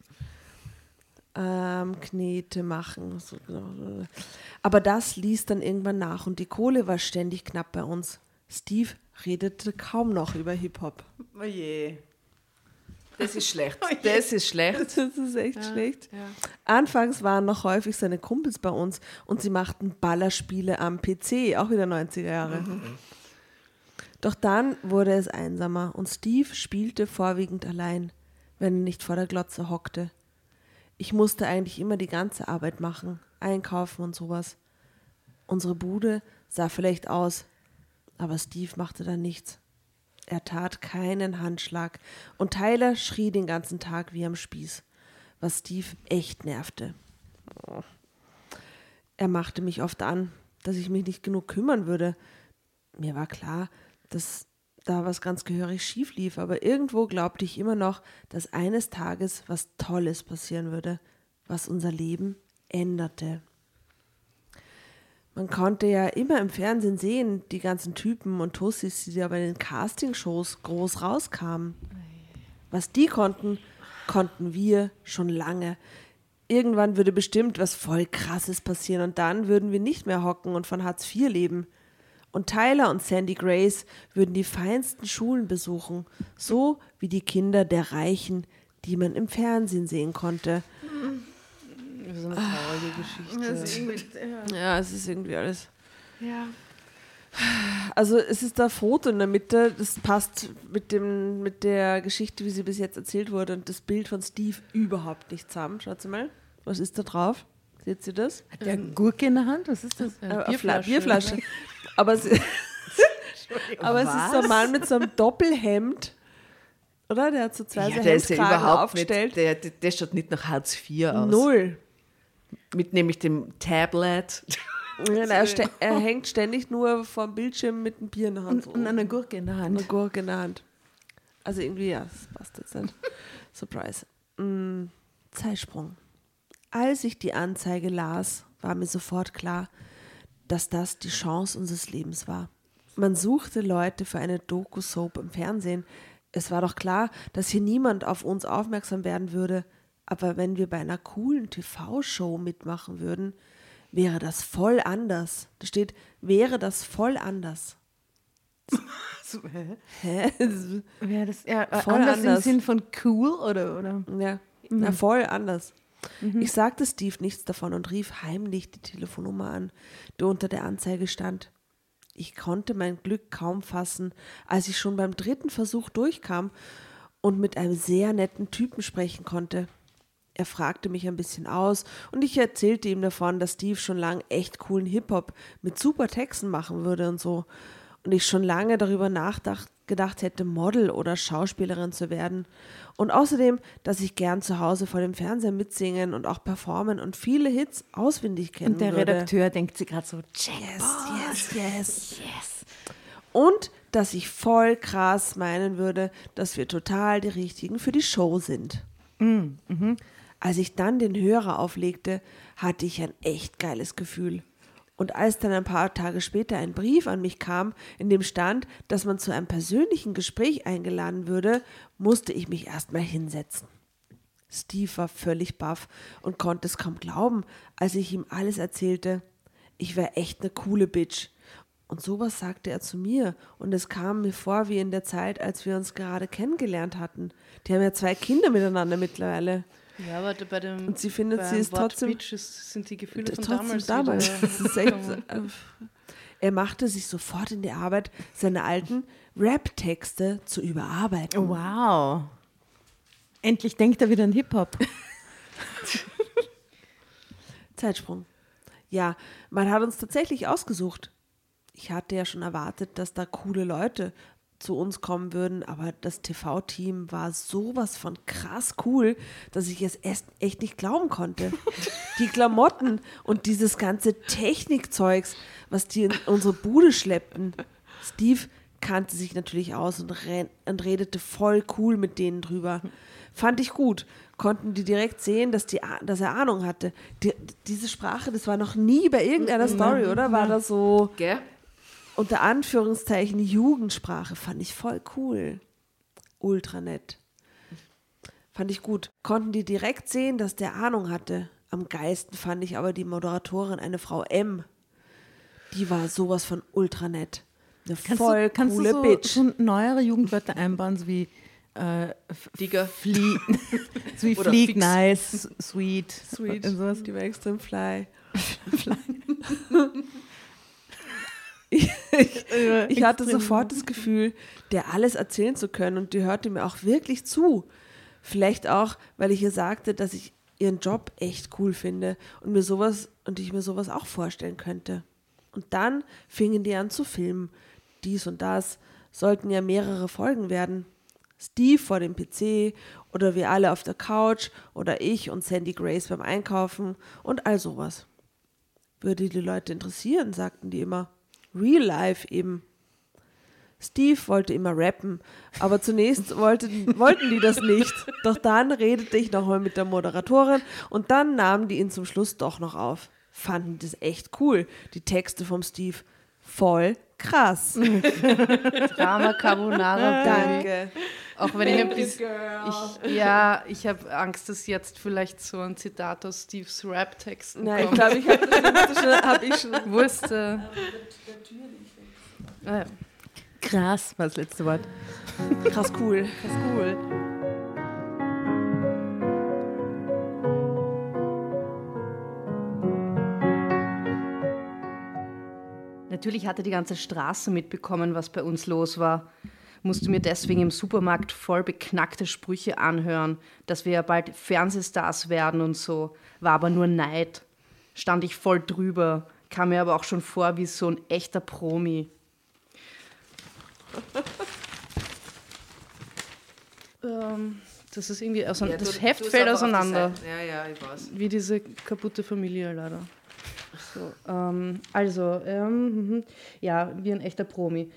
Ähm, Knete machen. So. Aber das ließ dann irgendwann nach und die Kohle war ständig knapp bei uns. Steve redete kaum noch über Hip-Hop. Oh je. Das ist schlecht. Oh das ist schlecht. Das ist echt ja, schlecht. Ja. Anfangs waren noch häufig seine Kumpels bei uns und sie machten Ballerspiele am PC, auch wieder 90er Jahre. Mhm. Doch dann wurde es einsamer und Steve spielte vorwiegend allein, wenn er nicht vor der Glotze hockte. Ich musste eigentlich immer die ganze Arbeit machen, einkaufen und sowas. Unsere Bude sah vielleicht aus, aber Steve machte da nichts. Er tat keinen Handschlag und Tyler schrie den ganzen Tag wie am Spieß, was Steve echt nervte. Er machte mich oft an, dass ich mich nicht genug kümmern würde. Mir war klar, dass da was ganz gehörig schief lief, aber irgendwo glaubte ich immer noch, dass eines Tages was Tolles passieren würde, was unser Leben änderte. Man konnte ja immer im Fernsehen sehen, die ganzen Typen und Tussis, die aber in den Castingshows groß rauskamen. Was die konnten, konnten wir schon lange. Irgendwann würde bestimmt was voll Krasses passieren und dann würden wir nicht mehr hocken und von Hartz IV leben. Und Tyler und Sandy Grace würden die feinsten Schulen besuchen, so wie die Kinder der Reichen, die man im Fernsehen sehen konnte. So eine traurige Geschichte. Ja, es ist irgendwie alles. Ja. Also es ist da Foto in der Mitte, das passt mit, dem, mit der Geschichte, wie sie bis jetzt erzählt wurde und das Bild von Steve überhaupt nicht zusammen. Schaut mal, was ist da drauf? Seht ihr das? Hat der Gurke in der Hand? Was ist das? Äh, Bierflasche. Bierflasche. Aber, es, aber es ist so ein Mann mit so einem Doppelhemd oder? Der hat so zwei ja, der ist ja überhaupt aufgestellt. Nicht, der, der, schaut nicht nach Hartz IV aus. Null. Mit nämlich dem Tablet. Ja, er, er, hängt ständig nur vor dem Bildschirm mit einem Bier in der Hand. Und, und einer Gurke in der Hand. Eine Gurke in der Hand. Also irgendwie, ja, das passt jetzt nicht. Surprise. Mm, Zeitsprung. Als ich die Anzeige las, war mir sofort klar, dass das die Chance unseres Lebens war. Man suchte Leute für eine Doku-Soap im Fernsehen, es war doch klar, dass hier niemand auf uns aufmerksam werden würde, aber wenn wir bei einer coolen TV-Show mitmachen würden, wäre das voll anders. Da steht, wäre das voll anders. so, hä? hä? Wäre das ja, voll anders, anders, im Sinn von cool oder? oder? Ja, mhm. na, voll anders. Mhm. Ich sagte Steve nichts davon und rief heimlich die Telefonnummer an, die unter der Anzeige stand. Ich konnte mein Glück kaum fassen, als ich schon beim dritten Versuch durchkam und mit einem sehr netten Typen sprechen konnte. Er fragte mich ein bisschen aus und ich erzählte ihm davon, dass Steve schon lange echt coolen Hip-Hop mit super Texten machen würde und so. Und ich schon lange darüber nachgedacht hätte, Model oder Schauspielerin zu werden. Und außerdem, dass ich gern zu Hause vor dem Fernseher mitsingen und auch performen und viele Hits auswendig kennen Und der würde. Redakteur denkt sich gerade so, yes, yes, yes, yes. Und dass ich voll krass meinen würde, dass wir total die Richtigen für die Show sind. Mm, mhm. Als ich dann den Hörer auflegte, hatte ich ein echt geiles Gefühl. Und als dann ein paar Tage später ein Brief an mich kam, in dem stand, dass man zu einem persönlichen Gespräch eingeladen würde, musste ich mich erstmal hinsetzen. Steve war völlig baff und konnte es kaum glauben, als ich ihm alles erzählte. Ich war echt eine coole Bitch. Und sowas sagte er zu mir. Und es kam mir vor wie in der Zeit, als wir uns gerade kennengelernt hatten. Die haben ja zwei Kinder miteinander mittlerweile. Ja, aber bei dem und sie findet, sie ist trotzdem Beaches sind die Gefühle von damals. damals. echt, äh, er machte sich sofort in die Arbeit, seine alten Rap-Texte zu überarbeiten. Wow. Endlich denkt er wieder an Hip-Hop. Zeitsprung. Ja, man hat uns tatsächlich ausgesucht. Ich hatte ja schon erwartet, dass da coole Leute zu uns kommen würden, aber das TV-Team war sowas von krass cool, dass ich es echt nicht glauben konnte. Die Klamotten und dieses ganze Technikzeugs, was die in unsere Bude schleppten. Steve kannte sich natürlich aus und, und redete voll cool mit denen drüber. Fand ich gut. Konnten die direkt sehen, dass, die, dass er Ahnung hatte. Die, diese Sprache, das war noch nie bei irgendeiner Story, oder? War das so. Gell? Unter Anführungszeichen Jugendsprache fand ich voll cool. Ultra nett. Fand ich gut. Konnten die direkt sehen, dass der Ahnung hatte. Am geisten fand ich aber die Moderatorin, eine Frau M. Die war sowas von ultra nett. Eine kannst voll du, kannst coole du so, Bitch. So neuere Jugendwörter einbauen, so wie äh, Digger. Flie so wie Fleek, nice, sweet. Sweet. Und sowas. Die war extrem fly. fly. Ich, ich hatte sofort das Gefühl, der alles erzählen zu können und die hörte mir auch wirklich zu. Vielleicht auch, weil ich ihr sagte, dass ich ihren Job echt cool finde und mir sowas und ich mir sowas auch vorstellen könnte. Und dann fingen die an zu filmen. Dies und das sollten ja mehrere Folgen werden. Steve vor dem PC oder wir alle auf der Couch oder ich und Sandy Grace beim Einkaufen und all sowas. Würde die Leute interessieren, sagten die immer. Real Life eben. Steve wollte immer rappen, aber zunächst wollten, wollten die das nicht. Doch dann redete ich nochmal mit der Moderatorin und dann nahmen die ihn zum Schluss doch noch auf. fanden das echt cool. Die Texte vom Steve voll krass. Drama Carbonara. Danke. Auch wenn ich ein bisschen. Ich, ja, ich habe Angst, dass jetzt vielleicht so ein Zitat aus Steves Rap-Texten Nein, ich glaube, ich habe das schon. Hab ich schon. Wusste. Ah, ja. Krass war das letzte Wort. Krass cool. Krass cool. Natürlich hatte die ganze Straße mitbekommen, was bei uns los war. Musste mir deswegen im Supermarkt voll beknackte Sprüche anhören, dass wir ja bald Fernsehstars werden und so. War aber nur Neid. Stand ich voll drüber, kam mir aber auch schon vor wie so ein echter Promi. ähm, das ist irgendwie, also, ja, das du, Heft du fällt auseinander. Ja, ja, ich weiß. Wie diese kaputte Familie leider. So, ähm, also, ähm, mhm. ja, wie ein echter Promi.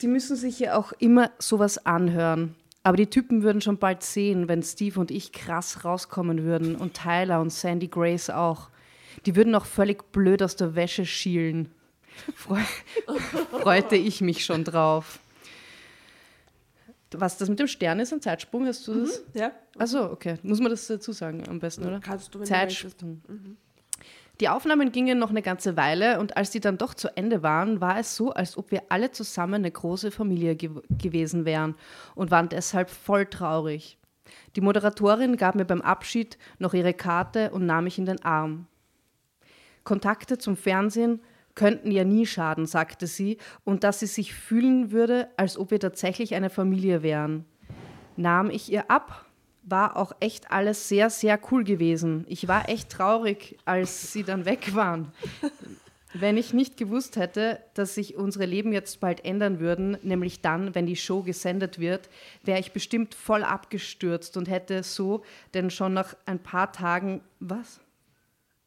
Die müssen sich ja auch immer sowas anhören. Aber die Typen würden schon bald sehen, wenn Steve und ich krass rauskommen würden und Tyler und Sandy Grace auch. Die würden auch völlig blöd aus der Wäsche schielen. Freu freute ich mich schon drauf. Was das mit dem Stern ist, ein Zeitsprung, hast du das? Mhm, ja. Achso, okay. Muss man das dazu sagen am besten, oder? Kannst du, wenn Zeitsprung. Mhm. Die Aufnahmen gingen noch eine ganze Weile und als die dann doch zu Ende waren, war es so, als ob wir alle zusammen eine große Familie ge gewesen wären und waren deshalb voll traurig. Die Moderatorin gab mir beim Abschied noch ihre Karte und nahm mich in den Arm. Kontakte zum Fernsehen könnten ja nie schaden, sagte sie, und dass sie sich fühlen würde, als ob wir tatsächlich eine Familie wären. Nahm ich ihr ab war auch echt alles sehr, sehr cool gewesen. Ich war echt traurig, als sie dann weg waren. Wenn ich nicht gewusst hätte, dass sich unsere Leben jetzt bald ändern würden, nämlich dann, wenn die Show gesendet wird, wäre ich bestimmt voll abgestürzt und hätte so denn schon nach ein paar Tagen, was?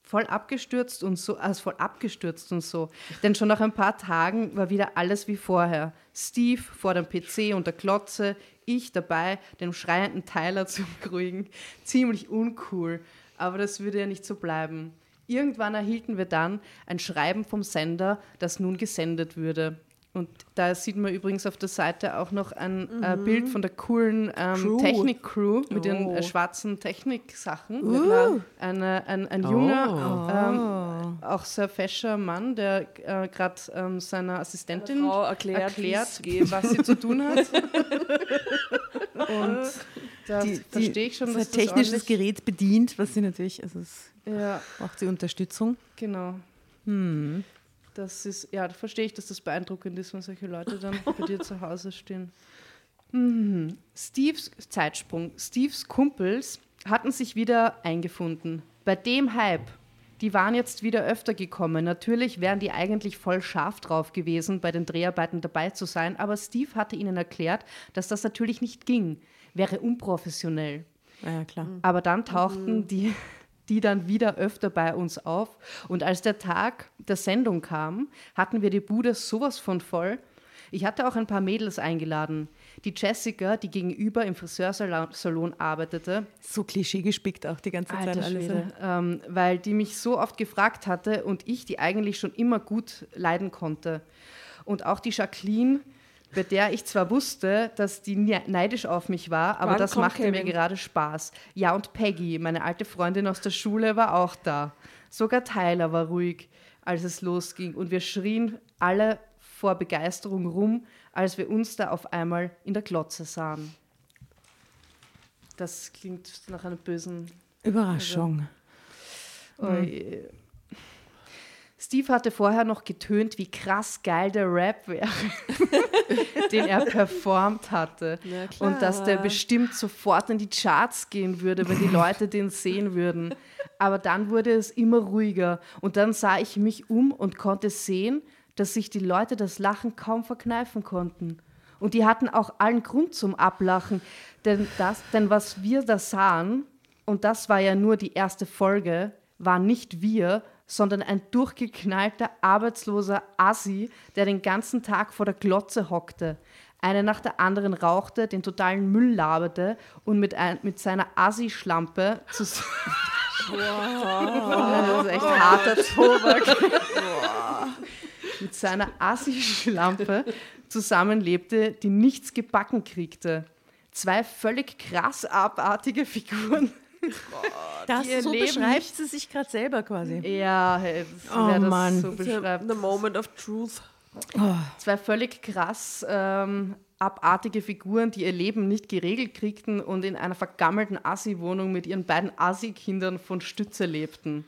Voll abgestürzt und so, also voll abgestürzt und so. Denn schon nach ein paar Tagen war wieder alles wie vorher. Steve vor dem PC und der Klotze, ich dabei, den schreienden Tyler zu beruhigen. Ziemlich uncool, aber das würde ja nicht so bleiben. Irgendwann erhielten wir dann ein Schreiben vom Sender, das nun gesendet würde. Und da sieht man übrigens auf der Seite auch noch ein äh, mhm. äh, Bild von der coolen ähm, Technik-Crew mit oh. den äh, schwarzen Technik-Sachen. Uh. Eine, ein, ein junger, oh. ähm, auch sehr fescher Mann, der äh, gerade ähm, seiner Assistentin erklärt, erklärt was sie zu tun hat. Und da verstehe ich schon, dass das technisches Gerät bedient, was sie natürlich, also es ja. braucht sie Unterstützung. Genau. Hm. Das ist, ja, da verstehe ich, dass das beeindruckend ist, wenn solche Leute dann bei dir zu Hause stehen. Mhm. Steves Zeitsprung. Steves Kumpels hatten sich wieder eingefunden. Bei dem Hype, die waren jetzt wieder öfter gekommen. Natürlich wären die eigentlich voll scharf drauf gewesen, bei den Dreharbeiten dabei zu sein, aber Steve hatte ihnen erklärt, dass das natürlich nicht ging. Wäre unprofessionell. Ja, klar. Aber dann tauchten mhm. die die dann wieder öfter bei uns auf. Und als der Tag der Sendung kam, hatten wir die Bude sowas von voll. Ich hatte auch ein paar Mädels eingeladen. Die Jessica, die gegenüber im Friseursalon arbeitete. So klischeegespickt auch die ganze Zeit alles. Ähm, weil die mich so oft gefragt hatte und ich die eigentlich schon immer gut leiden konnte. Und auch die Jacqueline, bei der ich zwar wusste, dass die neidisch auf mich war, aber Wann das machte Kevin? mir gerade Spaß. Ja, und Peggy, meine alte Freundin aus der Schule, war auch da. Sogar Tyler war ruhig, als es losging. Und wir schrien alle vor Begeisterung rum, als wir uns da auf einmal in der Glotze sahen. Das klingt nach einer bösen Überraschung. Also, oh, Steve hatte vorher noch getönt, wie krass geil der Rap wäre, den er performt hatte. Und dass der bestimmt sofort in die Charts gehen würde, wenn die Leute den sehen würden. Aber dann wurde es immer ruhiger. Und dann sah ich mich um und konnte sehen, dass sich die Leute das Lachen kaum verkneifen konnten. Und die hatten auch allen Grund zum Ablachen. Denn, das, denn was wir da sahen, und das war ja nur die erste Folge, waren nicht wir, sondern ein durchgeknallter, arbeitsloser Assi, der den ganzen Tag vor der Glotze hockte, eine nach der anderen rauchte, den totalen Müll laberte und mit, ein, mit seiner Assi-Schlampe Wow. Das ist echt harter Tobak. Mit seiner Assi-Schlampe zusammenlebte, die nichts gebacken kriegte. Zwei völlig krass abartige Figuren. Das so beschreibt sie sich gerade selber quasi. Ja, hey, oh, das Mann. so beschreibt. The moment of truth. Oh. Zwei völlig krass ähm, abartige Figuren, die ihr Leben nicht geregelt kriegten und in einer vergammelten Assi-Wohnung mit ihren beiden Assi-Kindern von Stütze lebten.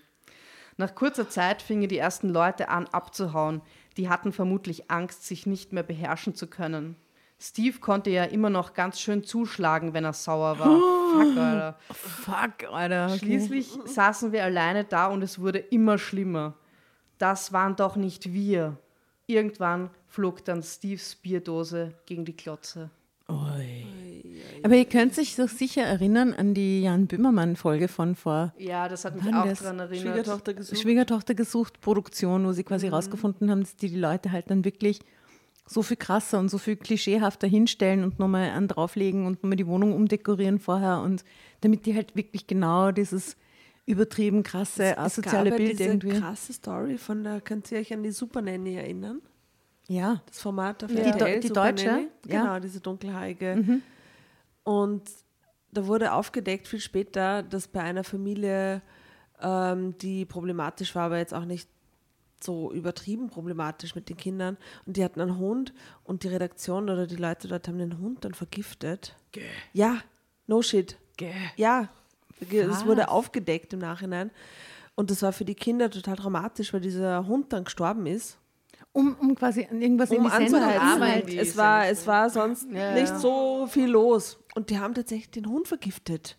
Nach kurzer Zeit fingen die ersten Leute an abzuhauen. Die hatten vermutlich Angst, sich nicht mehr beherrschen zu können. Steve konnte ja immer noch ganz schön zuschlagen, wenn er sauer war. Oh, fuck, Alter. Fuck, Alter. Okay. Schließlich saßen wir alleine da und es wurde immer schlimmer. Das waren doch nicht wir. Irgendwann flog dann Steves Bierdose gegen die Klotze. Oi. Aber ihr könnt sich doch sicher erinnern an die Jan Böhmermann-Folge von vor. Ja, das hat mich auch daran erinnert. Schwiegertochter gesucht. Schwiegertochter gesucht, Produktion, wo sie quasi mhm. rausgefunden haben, dass die, die Leute halt dann wirklich so viel krasser und so viel klischeehafter hinstellen und nochmal an drauflegen und nochmal die Wohnung umdekorieren vorher und damit die halt wirklich genau dieses übertrieben krasse asoziale es gab Bild ja diese irgendwie. krasse Story von der, könnt ihr euch an die Super Nanny erinnern? Ja. Das Format auf ja. RTL, die, die Deutsche? Nanny. Genau, ja. diese dunkelhaarige. Mhm. Und da wurde aufgedeckt viel später, dass bei einer Familie, ähm, die problematisch war, aber jetzt auch nicht so übertrieben problematisch mit den Kindern. Und die hatten einen Hund und die Redaktion oder die Leute dort haben den Hund dann vergiftet. Gäh. Ja, no shit. Gäh. Ja, es wurde aufgedeckt im Nachhinein. Und das war für die Kinder total dramatisch, weil dieser Hund dann gestorben ist. Um, um quasi irgendwas um in die Arbeit. Es war, es war sonst ja, nicht so viel los. Und die haben tatsächlich den Hund vergiftet.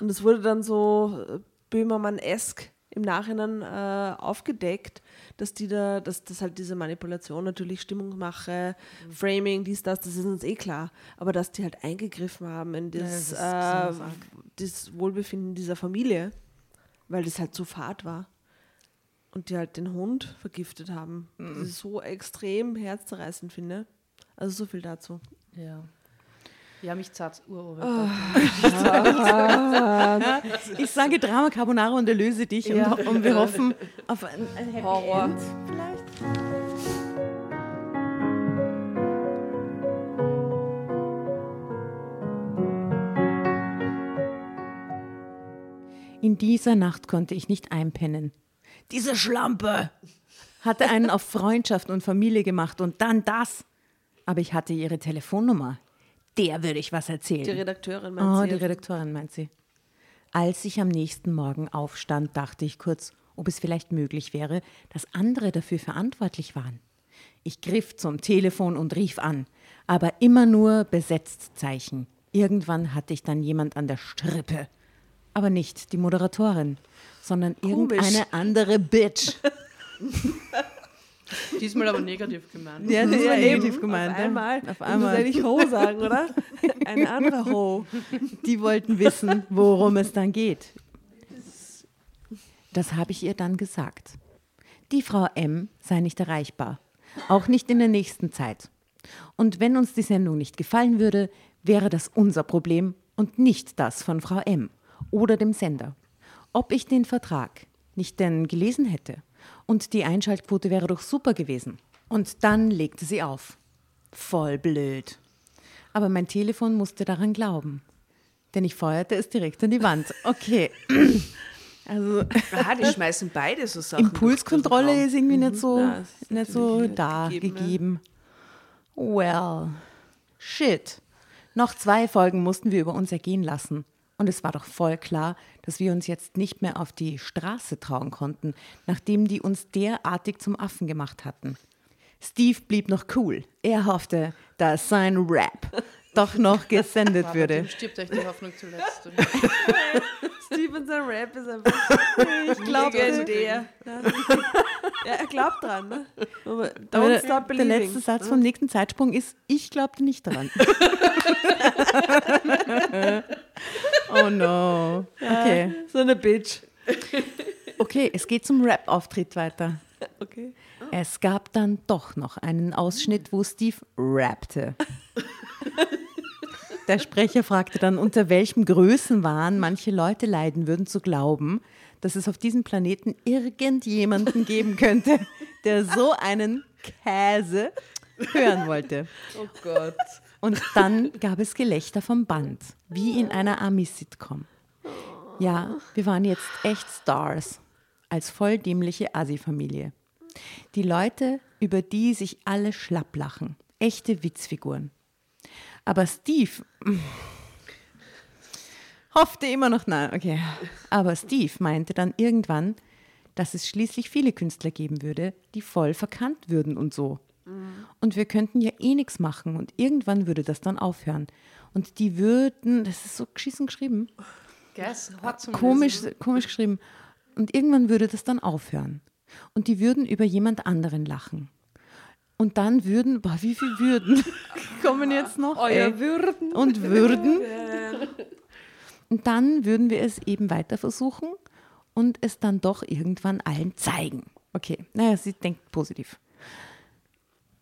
Und es wurde dann so äh, Böhmermann-esk im Nachhinein äh, aufgedeckt, dass die da, dass das halt diese Manipulation natürlich Stimmungsmache, mhm. Framing, dies, das, das ist uns eh klar. Aber dass die halt eingegriffen haben in das, ja, das, äh, das Wohlbefinden dieser Familie, weil das halt zu fad war. Und die halt den Hund vergiftet haben. Mhm. Das ist so extrem herzzerreißend finde. Also so viel dazu. Ja. Ja, mich zart oh, Ich sage Drama Carbonara und erlöse dich ja. und, und, wir hoffen auf ein, ein Happy Horror. End vielleicht. In dieser Nacht konnte ich nicht einpennen. Diese Schlampe hatte einen auf Freundschaft und Familie gemacht und dann das. Aber ich hatte ihre Telefonnummer der würde ich was erzählen. Die Redakteurin meint oh, sie. die Redakteurin meint sie. Als ich am nächsten Morgen aufstand, dachte ich kurz, ob es vielleicht möglich wäre, dass andere dafür verantwortlich waren. Ich griff zum Telefon und rief an, aber immer nur besetzt Zeichen. Irgendwann hatte ich dann jemand an der Strippe. Aber nicht die Moderatorin, sondern Komisch. irgendeine andere Bitch. Diesmal aber negativ gemeint. Ja, das war negativ gemeint. Auf einmal. Auf einmal. Ich muss eigentlich Ho sagen, oder? Eine andere Ho. Die wollten wissen, worum es dann geht. Das habe ich ihr dann gesagt. Die Frau M sei nicht erreichbar. Auch nicht in der nächsten Zeit. Und wenn uns die Sendung nicht gefallen würde, wäre das unser Problem und nicht das von Frau M oder dem Sender. Ob ich den Vertrag nicht denn gelesen hätte und die Einschaltquote wäre doch super gewesen. Und dann legte sie auf. Voll blöd. Aber mein Telefon musste daran glauben. Denn ich feuerte es direkt an die Wand. Okay. Also, ah, die schmeißen beide so Sachen. Impulskontrolle ist irgendwie nicht so, Na, nicht so da gegeben. gegeben. Well, shit. Noch zwei Folgen mussten wir über uns ergehen lassen. Und es war doch voll klar, dass wir uns jetzt nicht mehr auf die Straße trauen konnten, nachdem die uns derartig zum Affen gemacht hatten. Steve blieb noch cool. Er hoffte, dass sein Rap doch noch gesendet Aber würde. stirbt euch die Hoffnung zuletzt. Steve und sein Rap ist einfach ich glaube der. Ja, er glaubt dran. Ne? Don't stop believing. Der letzte Satz vom nächsten Zeitsprung ist, ich glaubte nicht dran. oh no. Okay. So eine Bitch. Okay, es geht zum Rap-Auftritt weiter. Okay. Oh. Es gab dann doch noch einen Ausschnitt, wo Steve rappte. Der Sprecher fragte dann, unter welchem Größenwahn manche Leute leiden würden, zu glauben, dass es auf diesem Planeten irgendjemanden geben könnte, der so einen Käse hören wollte. Oh Gott. Und dann gab es Gelächter vom Band, wie in einer Ami-Sitcom. Ja, wir waren jetzt echt Stars als voll dämliche Asi-Familie. Die Leute, über die sich alle schlapp lachen. Echte Witzfiguren. Aber Steve hoffte immer noch, nein, okay. Aber Steve meinte dann irgendwann, dass es schließlich viele Künstler geben würde, die voll verkannt würden und so. Mhm. Und wir könnten ja eh nichts machen und irgendwann würde das dann aufhören. Und die würden, das ist so geschissen geschrieben. Guess, komisch, komisch geschrieben. Und irgendwann würde das dann aufhören. Und die würden über jemand anderen lachen. Und dann würden, boah, wie viele Würden kommen jetzt noch? Euer ey. Würden. Und Würden. Und dann würden wir es eben weiter versuchen und es dann doch irgendwann allen zeigen. Okay, naja, sie denkt positiv.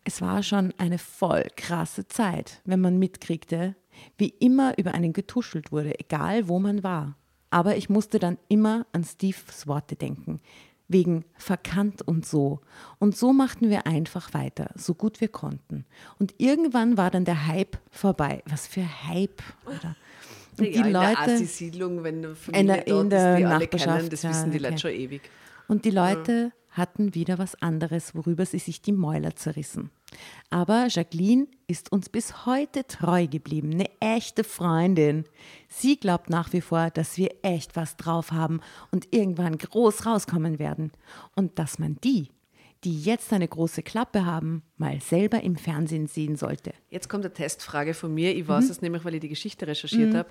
Es war schon eine voll krasse Zeit, wenn man mitkriegte, wie immer über einen getuschelt wurde, egal wo man war. Aber ich musste dann immer an Steves Worte denken, wegen verkannt und so. Und so machten wir einfach weiter, so gut wir konnten. Und irgendwann war dann der Hype vorbei. Was für Hype, oder? Und ja, die in Leute, der siedlung wenn du in der, in der die Nachbarschaft, kennen, das wissen die okay. Leute schon ewig. Und die Leute hatten wieder was anderes, worüber sie sich die Mäuler zerrissen. Aber Jacqueline ist uns bis heute treu geblieben, eine echte Freundin. Sie glaubt nach wie vor, dass wir echt was drauf haben und irgendwann groß rauskommen werden. Und dass man die, die jetzt eine große Klappe haben, mal selber im Fernsehen sehen sollte. Jetzt kommt eine Testfrage von mir. Ich weiß mhm. es nämlich, weil ich die Geschichte recherchiert mhm. habe.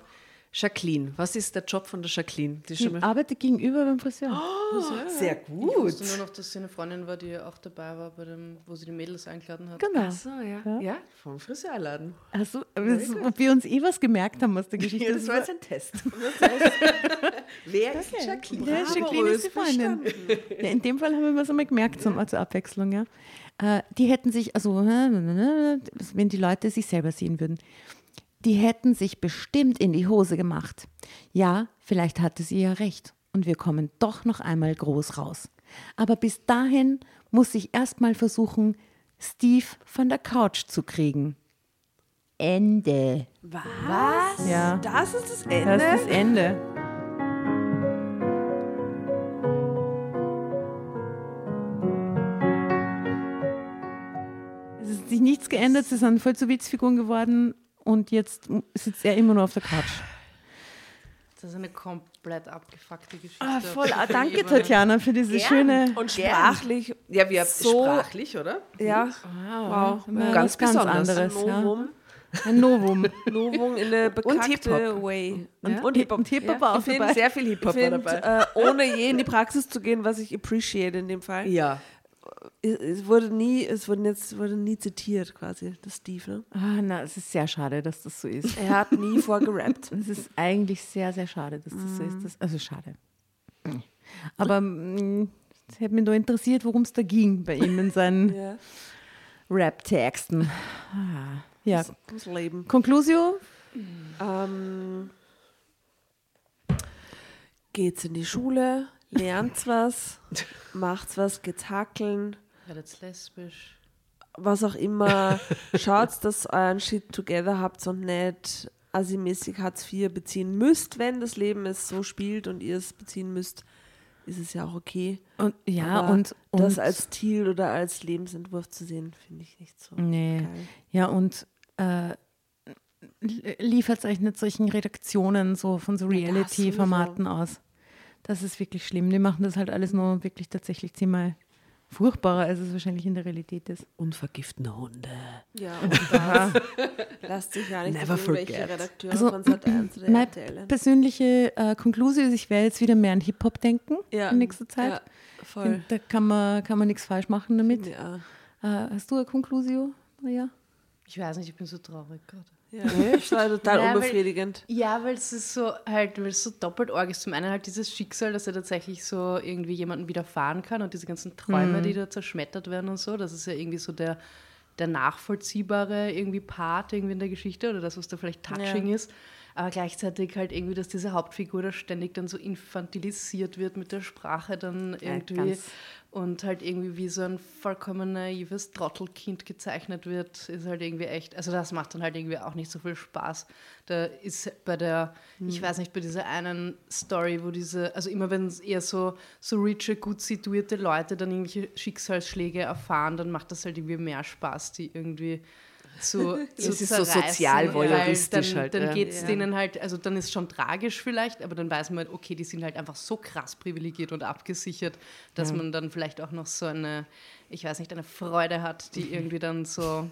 Jacqueline, was ist der Job von der Jacqueline? Die, die arbeitet gegenüber beim Friseur. Oh, sehr gut. Ich wusste nur noch, dass sie eine Freundin war, die auch dabei war, bei dem, wo sie die Mädels eingeladen hat. Genau. Ach so, ja. Ja, ja vom Friseurladen. Also, ob wir uns eh was gemerkt haben aus der Geschichte. Ja, das war jetzt ein Test. Wer ist okay. Jacqueline? Ja, Jacqueline ist die Freundin. Ja, in dem Fall haben wir was einmal gemerkt, zum, zur Abwechslung. Ja. Äh, die hätten sich, also wenn die Leute sich selber sehen würden, die hätten sich bestimmt in die Hose gemacht. Ja, vielleicht hatte sie ja recht und wir kommen doch noch einmal groß raus. Aber bis dahin muss ich erstmal versuchen, Steve von der Couch zu kriegen. Ende. Was? Ja. Das ist das Ende? Das ist das Ende. Es ist sich nichts geändert, sie sind voll zu Witzfiguren geworden und jetzt sitzt er immer nur auf der Couch. Das ist eine komplett abgefuckte Geschichte. Ah, voll. Ah, danke, Tatjana, für diese Gern. schöne. Und sprachlich. Ja, wir so sprachlich, oder? Ja. Wow. wow. Ganz, ganz anderes. Ein Novum. Ja. Ein Novum. Novum in eine bekannte Way. Und, ja. und Hip-Hop Hip ja. war auch ich dabei. Sehr viel Hip-Hop dabei. Äh, ohne je in die Praxis zu gehen, was ich appreciate in dem Fall. Ja es wurde nie, es wurde jetzt wurde nie zitiert quasi, das Steve, ne? Ah, na, es ist sehr schade, dass das so ist. Er hat nie vorgerappt. Es ist eigentlich sehr, sehr schade, dass das so ist. Das, also schade. Aber mm, es hätte mich nur interessiert, worum es da ging bei ihm in seinen ja. Rap-Texten. Ah, ja. Das, das Leben. Conclusio? Ähm, geht's in die Schule, lernt was, macht was, geht's hackeln. Werdet lesbisch. Was auch immer. Schaut, dass ihr euren Shit together habt und nicht assi-mäßig Hartz IV beziehen müsst, wenn das Leben es so spielt und ihr es beziehen müsst, ist es ja auch okay. Und ja, und, und, das als Ziel oder als Lebensentwurf zu sehen, finde ich nicht so nee. geil. Ja, und äh, liefert euch nicht solchen Redaktionen so von so Reality-Formaten aus. Das ist wirklich schlimm. Die machen das halt alles nur wirklich tatsächlich ziemlich furchtbarer, als es wahrscheinlich in der Realität ist. Unvergiftende Hunde. Ja, und das lasst sich ja nicht Never forget. Redakteure also, von Sat1 oder Meine persönliche äh, Konklusion ist, ich werde jetzt wieder mehr an Hip-Hop denken ja. in nächster Zeit. Ja, voll. Da kann man, kann man nichts falsch machen damit. Ja. Äh, hast du eine Konklusion, Maria? Ich weiß nicht, ich bin so traurig gerade. Ja, das war total ja, unbefriedigend. Weil, ja, weil es ist so halt, weil es so doppelt arg ist. Zum einen halt dieses Schicksal, dass er tatsächlich so irgendwie jemanden widerfahren kann und diese ganzen Träume, mhm. die da zerschmettert werden und so. Das ist ja irgendwie so der, der nachvollziehbare irgendwie Part irgendwie in der Geschichte oder das, was da vielleicht touching ja. ist aber gleichzeitig halt irgendwie, dass diese Hauptfigur da ständig dann so infantilisiert wird mit der Sprache dann irgendwie ja, und halt irgendwie wie so ein vollkommen naives Trottelkind gezeichnet wird, ist halt irgendwie echt, also das macht dann halt irgendwie auch nicht so viel Spaß. Da ist bei der, mhm. ich weiß nicht, bei dieser einen Story, wo diese, also immer wenn es eher so, so riche, gut situierte Leute dann irgendwelche Schicksalsschläge erfahren, dann macht das halt irgendwie mehr Spaß, die irgendwie zu, zu Es ist so sozial voyeuristisch dann, halt. Dann ja. geht es ja. denen halt, also dann ist es schon tragisch vielleicht, aber dann weiß man, okay, die sind halt einfach so krass privilegiert und abgesichert, dass ja. man dann vielleicht auch noch so eine, ich weiß nicht, eine Freude hat, die irgendwie dann so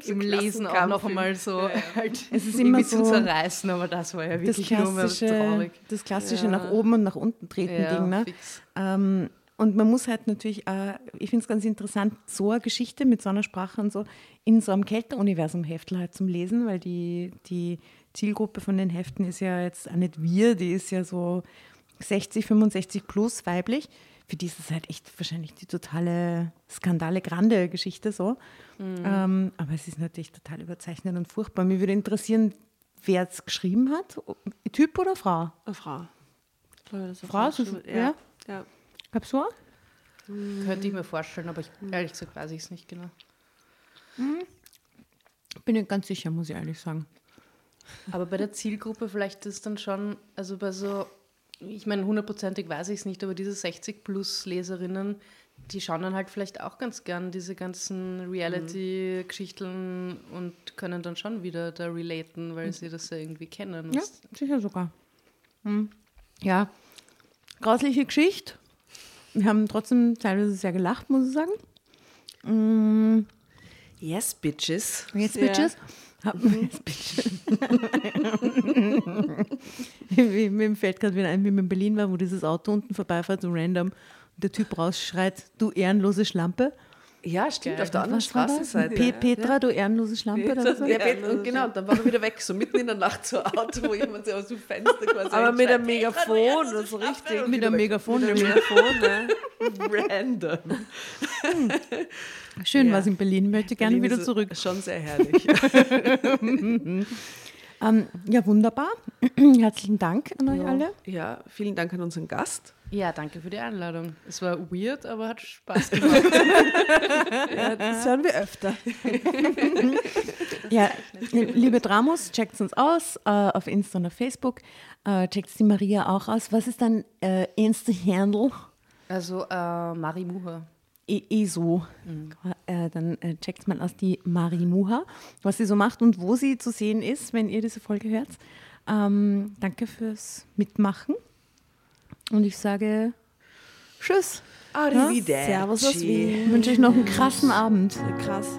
so im Lesen auch noch einmal so ja, halt es ist immer so zu zerreißen, aber das war ja wirklich das klassische, nur traurig. Das klassische ja. nach oben und nach unten treten Ding. Ne? Ähm, und man muss halt natürlich, äh, ich finde es ganz interessant, so eine Geschichte mit so einer Sprache und so in so einem Kälter-Universum-Heftel halt zum Lesen, weil die, die Zielgruppe von den Heften ist ja jetzt auch nicht wir, die ist ja so 60, 65 plus weiblich. Für die ist es halt echt wahrscheinlich die totale Skandale grande Geschichte so. Mhm. Ähm, aber es ist natürlich total überzeichnet und furchtbar. Mir würde interessieren, wer es geschrieben hat. Typ oder Frau? Eine Frau. Frau, Frau, Frau ja. ja. Gab's so? Mhm. Könnte ich mir vorstellen, aber ich, ehrlich gesagt weiß ich es nicht genau. Mhm. Bin nicht ganz sicher, muss ich ehrlich sagen. Aber bei der Zielgruppe vielleicht ist dann schon, also bei so, ich meine, hundertprozentig weiß ich es nicht, aber diese 60 plus Leserinnen, die schauen dann halt vielleicht auch ganz gern diese ganzen Reality-Geschichten und können dann schon wieder da relaten, weil mhm. sie das ja irgendwie kennen. Ja, sicher sogar. Mhm. Ja, grausliche Geschichte wir haben trotzdem teilweise sehr gelacht, muss ich sagen. Mm. Yes, Bitches. Yes, sehr. Bitches. Yes, bitches. Mir fällt gerade wieder ein, wie man in Berlin war, wo dieses Auto unten vorbeifährt, so random, und der Typ rausschreit, du ehrenlose Schlampe. Ja, stimmt, Geil. auf der anderen Straßenseite. Pe Petra, du ehrenlose Schlampe. Petra, oder so. Ja, Petra, genau, dann war er wieder weg, so mitten in der Nacht, so Auto, wo jemand so aus dem Fenster quasi Aber mit einem Megafon, oder so richtig. Mit einem Megafon. Mit einem Megafon, ne? Random. Schön ja. was in Berlin, möchte gerne Berlin wieder zurück. Schon sehr herrlich. ähm, ja, wunderbar. Herzlichen Dank an euch ja. alle. Ja, vielen Dank an unseren Gast. Ja, danke für die Einladung. Es war weird, aber hat Spaß gemacht. ja, das hören wir öfter. ja, liebe Dramos, checkt uns aus äh, auf Insta und auf Facebook. Äh, checkt die Maria auch aus. Was ist dein äh, Insta-Handle? Also äh, Marimuha. E ESO. Mhm. Äh, dann äh, checkt man aus die Marimuha, was sie so macht und wo sie zu sehen ist, wenn ihr diese Folge hört. Ähm, danke fürs Mitmachen. Und ich sage Tschüss. Arrivederci. Ja? Servus aus Wien. Ich wünsche euch noch einen krassen Abend. Krass.